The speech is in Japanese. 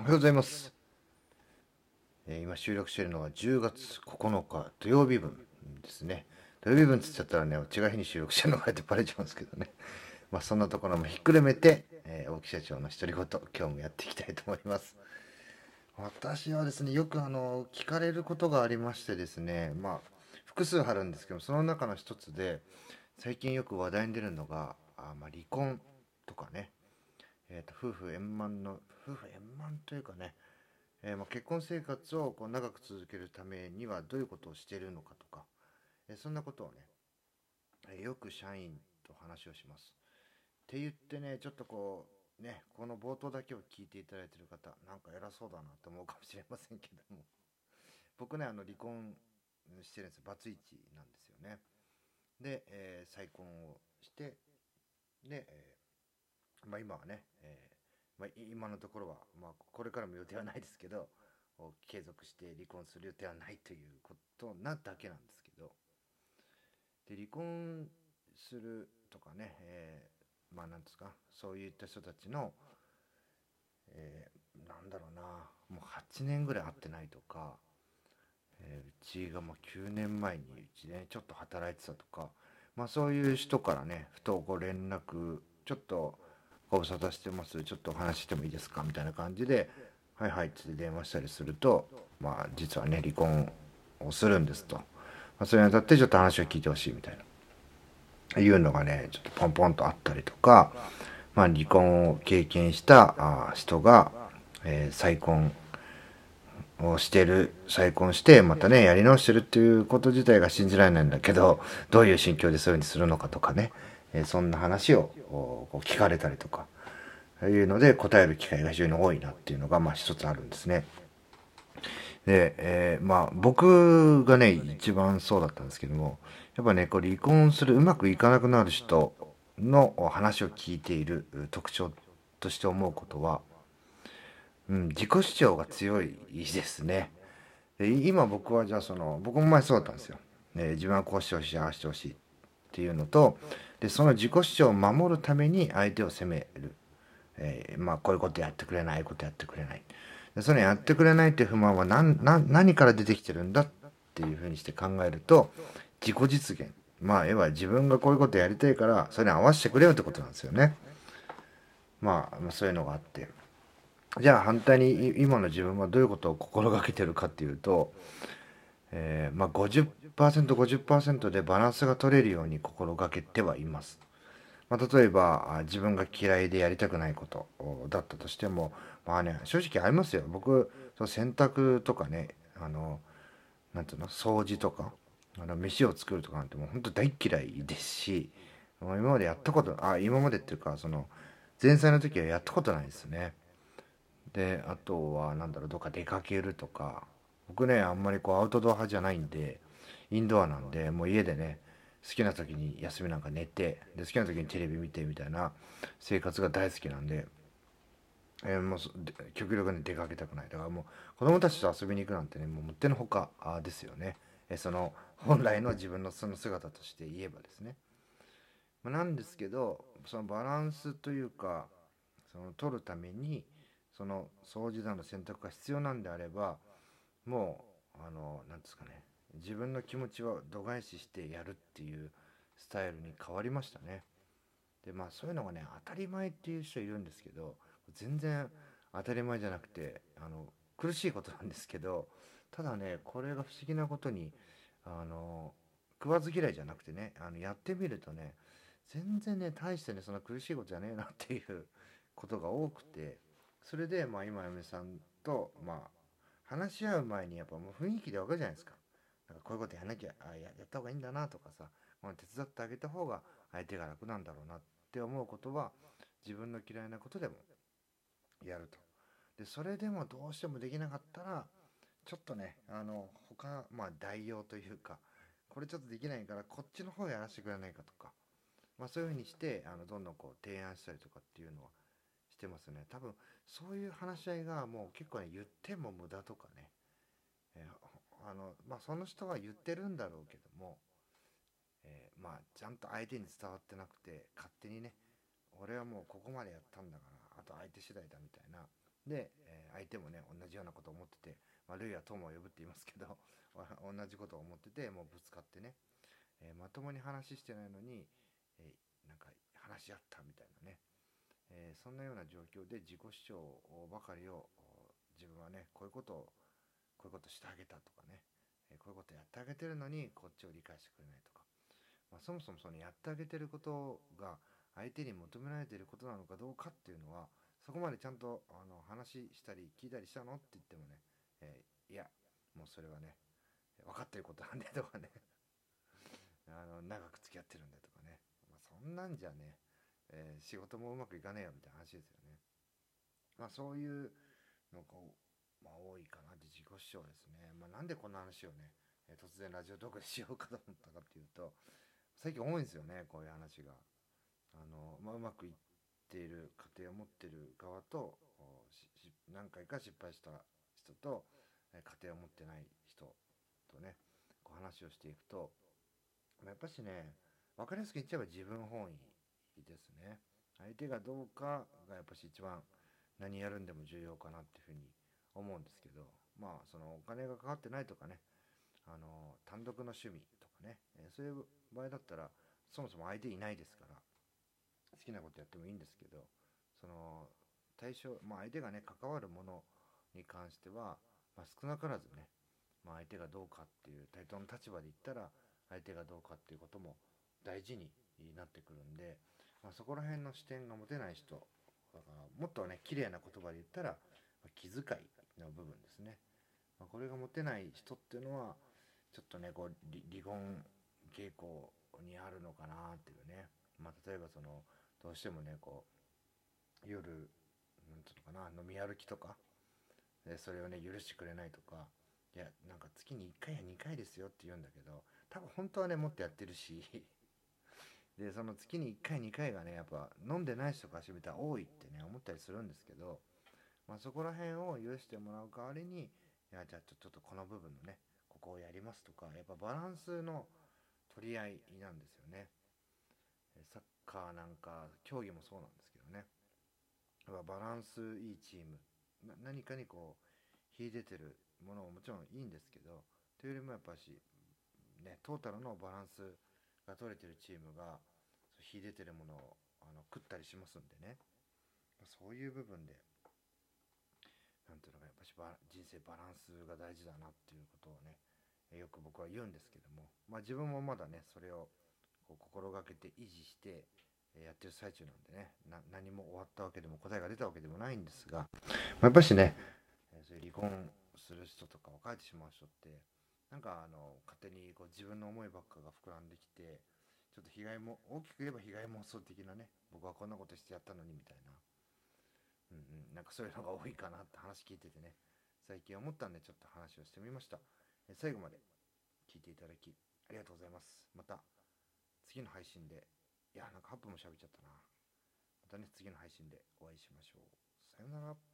おはようございます。えー今収録しているのは10月9日土曜日分ですね。土曜日分って言っちゃったらね、違う日に収録してるのかってバレちゃうんですけどね。まあそんなところもひっくるめて、えー大木社長の独り言、今日もやっていきたいと思います。私はですね、よくあの、聞かれることがありましてですね、まあ、複数あるんですけど、その中の一つで、最近よく話題に出るのが、あまあ、離婚とかね、えー、と夫婦円満の夫婦円満というかね、えーまあ、結婚生活をこう長く続けるためにはどういうことをしているのかとか、えーそんなことをね、えーよく社員と話をします。って言ってねちょっとこうねこの冒頭だけを聞いていただいている方なんか偉そうだなと思うかもしれませんけども僕ねあの離婚してるんですバツイチなんですよね。で、えー再婚をしてで、えーまあ、今はね、えーまあ、今のところは、まあ、これからも予定はないですけど継続して離婚する予定はないということなだけなんですけどで離婚するとかね、えーまあなんですかそういった人たちの、えーなんだろうなもう8年ぐらい会ってないとか、えーうちがまあ9年前にうちで、ね、ちょっと働いてたとか、まあ、そういう人からねふとご連絡ちょっとご無沙汰してます。ちょっとお話してもいいですか？みたいな感じで「はいはい」って電話したりするとまあ実はね離婚をするんですと、まあ、それにあたってちょっと話を聞いてほしいみたいな。いうのがねちょっとポンポンとあったりとか、まあ、離婚を経験したあ人が、えー再婚をしてる再婚してまたねやり直してるっていうこと自体が信じられないんだけどどういう心境でそういうふうにするのかとかね、えーそんな話をおこう聞かれたりとかいうので答える機会が非常に多いなっていうのがまあ一つあるんですね。で、えーまあ僕がね一番そうだったんですけどもやっぱねこう離婚するうまくいかなくなる人の話を聞いている特徴として思うことはうん、自己主張が強いですね。で今僕はじゃあその僕も前そうだったんですよ。ね、自分はこうしてほしいああしてほしいっていうのとでその自己主張を守るために相手を責める、えーまあこういうことやってくれないああいうことやってくれないでそのやってくれないっていう不満は何何から出てきてるんだっていうふうにして考えると自己実現まあ要は自分がこういうことやりたいからそれに合わせてくれよってことなんですよね。まあそういうのがあって。じゃあ反対に今の自分はどういうことを心がけてるかっていうと、えーまあ 50%50% でバランスが取れるように心がけてはいます。まあ、例えば自分が嫌いでやりたくないことだったとしてもまあね正直ありますよ僕その洗濯とかねあのなんていうの掃除とかあの飯を作るとかなんてもう本当大嫌いですし今までやったことあ今までっていうかその前菜の時はやったことないですね。であとはなんだろうどっか出かけるとか僕ねあんまりこうアウトドア派じゃないんでインドアなんでもう家でね好きな時に休みなんか寝てで好きな時にテレビ見てみたいな生活が大好きなんで、えーもう極力ね出かけたくない。だからもう子供たちと遊びに行くなんてねもうもってのほかですよね、えーその本来の自分のその姿として言えばですね、まあなんですけどそのバランスというかその取るためにその掃除など洗濯が必要なんであればもうあのなんですかね。自分の気持ちを度外視してやるっていうスタイルに変わりましたね。でまあそういうのがね当たり前っていう人いるんですけど全然当たり前じゃなくてあの苦しいことなんですけどただねこれが不思議なことにあの食わず嫌いじゃなくてねあのやってみるとね全然ね大してねそんな苦しいことじゃねえなっていうことが多くてそれでまあ今嫁さんとまあ話し合う前にやっぱもう雰囲気でわかるじゃないですか。なんかこういうことやんなきゃあややった方がいいんだなとかさ、まあ、手伝ってあげた方が相手が楽なんだろうなって思うことは自分の嫌いなことでもやると。でそれでもどうしてもできなかったらちょっとねあの他まあ代用というかこれちょっとできないからこっちの方やらせてくれないかとか、まあ、そういうふうにしてあのどんどんこう提案したりとかっていうのはてますね。多分そういう話し合いがもう結構ね言っても無駄とかね、えーあのまあその人は言ってるんだろうけども、えーまあちゃんと相手に伝わってなくて勝手にね俺はもうここまでやったんだからあと相手次第だみたいな。で、えー相手もね同じようなことを思ってて、まあ、ルイは友を呼ぶって言いますけど 同じことを思っててもうぶつかってね、えーまともに話してないのに、えーなんか話し合ったみたいなね、えーそんなような状況で自己主張ばかりを自分はねこういうことをこういうことしてあげたとかね、えーこういうことやってあげてるのにこっちを理解してくれないとか、まあ、そもそもそのやってあげてることが相手に求められていることなのかどうかっていうのはそこまでちゃんとあの話したり聞いたりしたのって言ってもね、えーいやもうそれはね分かってることなんでとかね。あの長く付き合ってるんだとかね、まあ、そんなんじゃね、えー仕事もうまくいかねえよみたいな話ですよね。まあそういうのが、まあ、多いかなって自己主張ですね。まあ、なんでこんな話をね、えー突然ラジオトークでしようかと思ったかっていうと最近多いんですよねこういう話が。あのまあ、うまくいっている家庭を持ってる側と何回か失敗した人とえ家庭を持ってない人とねこう話をしていくとまやっぱしね分かりやすく言っちゃえば自分本位ですね。相手がどうかがやっぱし一番何やるんでも重要かなっていうふうに思うんですけどまあそのお金がかかってないとかねあの単独の趣味とかね、えそういう場合だったらそもそも相手いないですから好きなことやってもいいんですけどその対象、まあ、相手がね関わるものに関しては、まあ、少なからずね、まあ、相手がどうかっていう対等の立場で言ったら相手がどうかっていうことも大事になってくるんで、まあ、そこら辺の視点が持てない人だからもっとね綺麗な言葉で言ったら、まあ気遣いの部分ですね、まあ、これが持てない人っていうのはちょっとねこう離婚傾向にあるのかなっていうね、まあ、例えばそのどうしてもねこう夜なんていうのかな飲み歩きとかでそれをね許してくれないとかいやなんか月に1回や2回ですよって言うんだけど多分本当はねもっとやってるしでその月に1回2回がねやっぱ飲んでない人からしてみたら多いってね思ったりするんですけど、まあ、そこら辺を許してもらう代わりにいやじゃあちょっとこの部分のねここをやりますとかやっぱバランスの取り合いなんですよね。サッカーなんか競技もそうなんですけどね。やっぱバランスいいチーム何かにこう秀でてるものももちろんいいんですけどというよりもやっぱしねトータルのバランスが取れてるチームが秀でてるものをあの食ったりしますんでね。そういう部分でなんていうのかやっぱし人生バランスが大事だなっていうことをねよく僕は言うんですけども。まあ自分もまだねそれをこう心がけて維持してやってる最中なんでね何も終わったわけでも答えが出たわけでもないんですが、まあやっぱしねそういう離婚する人とか別れてしまう人ってなんかあの勝手にこう自分の思いばっかが膨らんできてちょっと被害も大きく言えば被害妄想的なね僕はこんなことしてやったのにみたいな。うんうん。なんかそういうのが多いかなって話聞いててね。最近思ったんでちょっと話をしてみました。最後まで聞いていただきありがとうございます。また次の配信でいやなんか8分も喋っちゃったな。またね次の配信でお会いしましょう。さようなら。